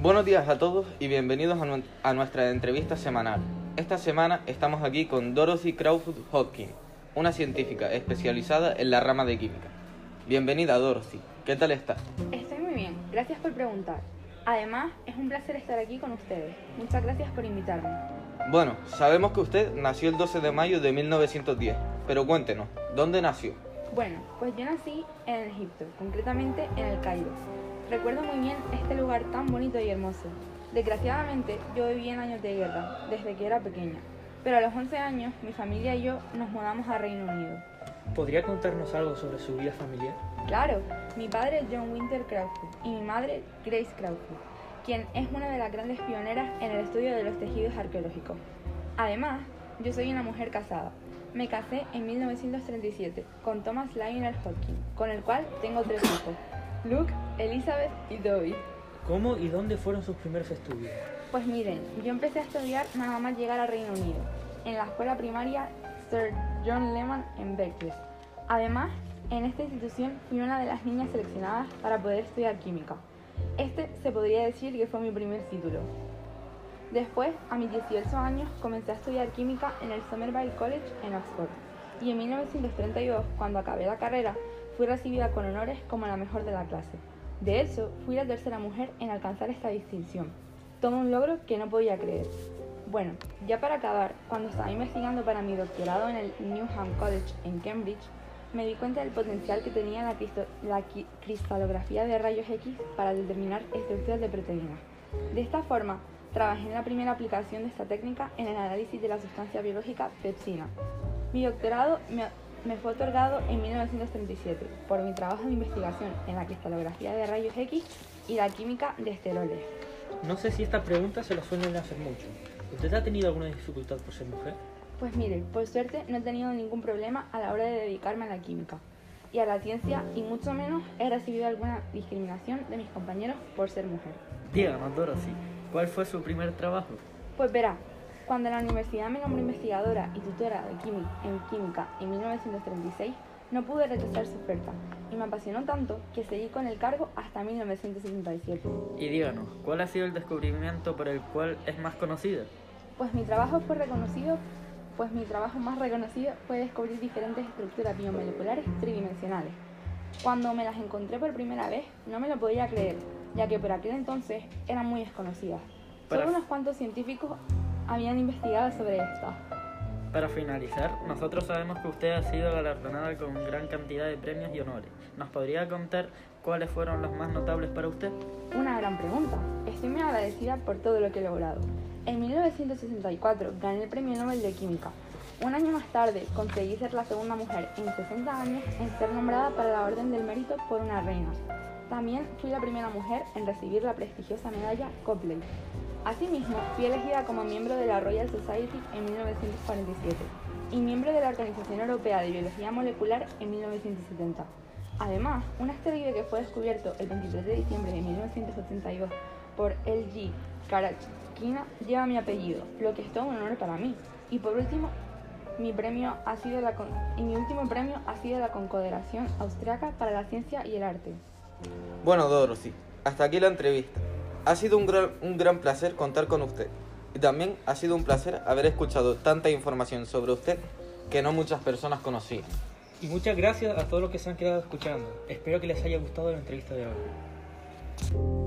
Buenos días a todos y bienvenidos a, nu- a nuestra entrevista semanal. Esta semana estamos aquí con Dorothy Crawford Hodgkin, una científica especializada en la rama de química. Bienvenida Dorothy, ¿qué tal estás? Estoy muy bien, gracias por preguntar. Además, es un placer estar aquí con ustedes. Muchas gracias por invitarme. Bueno, sabemos que usted nació el 12 de mayo de 1910, pero cuéntenos, ¿dónde nació? Bueno, pues yo nací en Egipto, concretamente en el Cairo. Recuerdo muy bien este lugar tan bonito y hermoso. Desgraciadamente, yo viví en años de guerra, desde que era pequeña. Pero a los 11 años, mi familia y yo nos mudamos a Reino Unido. ¿Podría contarnos algo sobre su vida familiar? Claro, mi padre es John Winter Crawford y mi madre Grace Crawford, quien es una de las grandes pioneras en el estudio de los tejidos arqueológicos. Además, yo soy una mujer casada. Me casé en 1937 con Thomas Lionel Hodgkin, con el cual tengo tres hijos, Luke, Elizabeth y Toby. ¿Cómo y dónde fueron sus primeros estudios? Pues miren, yo empecé a estudiar nada más llegar a Reino Unido, en la escuela primaria Sir John Lehman en Berkeley. Además, en esta institución fui una de las niñas seleccionadas para poder estudiar química. Este se podría decir que fue mi primer título. Después, a mis 18 años, comencé a estudiar química en el Somerville College en Oxford. Y en 1932, cuando acabé la carrera, fui recibida con honores como la mejor de la clase. De hecho, fui la tercera mujer en alcanzar esta distinción. Todo un logro que no podía creer. Bueno, ya para acabar, cuando estaba investigando para mi doctorado en el Newham College en Cambridge, me di cuenta del potencial que tenía la, la cristalografía de rayos X para determinar estructuras de proteínas. De esta forma, trabajé en la primera aplicación de esta técnica en el análisis de la sustancia biológica pepsina. Mi doctorado me, me fue otorgado en 1937 por mi trabajo de investigación en la cristalografía de rayos X y la química de esteroles. No sé si esta pregunta se la suelen hacer mucho. ¿Usted ha tenido alguna dificultad por ser mujer? Pues mire, por suerte no he tenido ningún problema a la hora de dedicarme a la química y a la ciencia y mucho menos he recibido alguna discriminación de mis compañeros por ser mujer. Díganos, Dorothy, ¿cuál fue su primer trabajo? Pues verá, cuando la universidad me nombró investigadora y tutora de química en química en 1936, no pude rechazar su oferta y me apasionó tanto que seguí con el cargo hasta 1977. Y díganos, ¿cuál ha sido el descubrimiento por el cual es más conocida? Pues mi trabajo fue reconocido, pues mi trabajo más reconocido fue descubrir diferentes estructuras biomoleculares tridimensionales. Cuando me las encontré por primera vez, no me lo podía creer, ya que por aquel entonces eran muy desconocidas. Solo unos cuantos científicos habían investigado sobre estas. Para finalizar, nosotros sabemos que usted ha sido galardonada con gran cantidad de premios y honores. ¿Nos podría contar cuáles fueron los más notables para usted? Una gran pregunta. Estoy muy agradecida por todo lo que he logrado. En 1964 gané el Premio Nobel de Química. Un año más tarde conseguí ser la segunda mujer en 60 años en ser nombrada para la Orden del Mérito por una reina. También fui la primera mujer en recibir la prestigiosa medalla Copley. Asimismo, fui elegida como miembro de la Royal Society en 1947 y miembro de la Organización Europea de Biología Molecular en 1970. Además, un asteroide que fue descubierto el 23 de diciembre de 1982 por LG Karachkina lleva mi apellido, lo que es todo un honor para mí. Y por último, mi premio ha sido la y mi último premio ha sido la Confederación Austriaca para la Ciencia y el Arte. Bueno Dorothy, hasta aquí la entrevista. Ha sido un gran, un gran placer contar con usted. Y también ha sido un placer haber escuchado tanta información sobre usted que no muchas personas conocían. Y muchas gracias a todos los que se han quedado escuchando. Espero que les haya gustado la entrevista de hoy.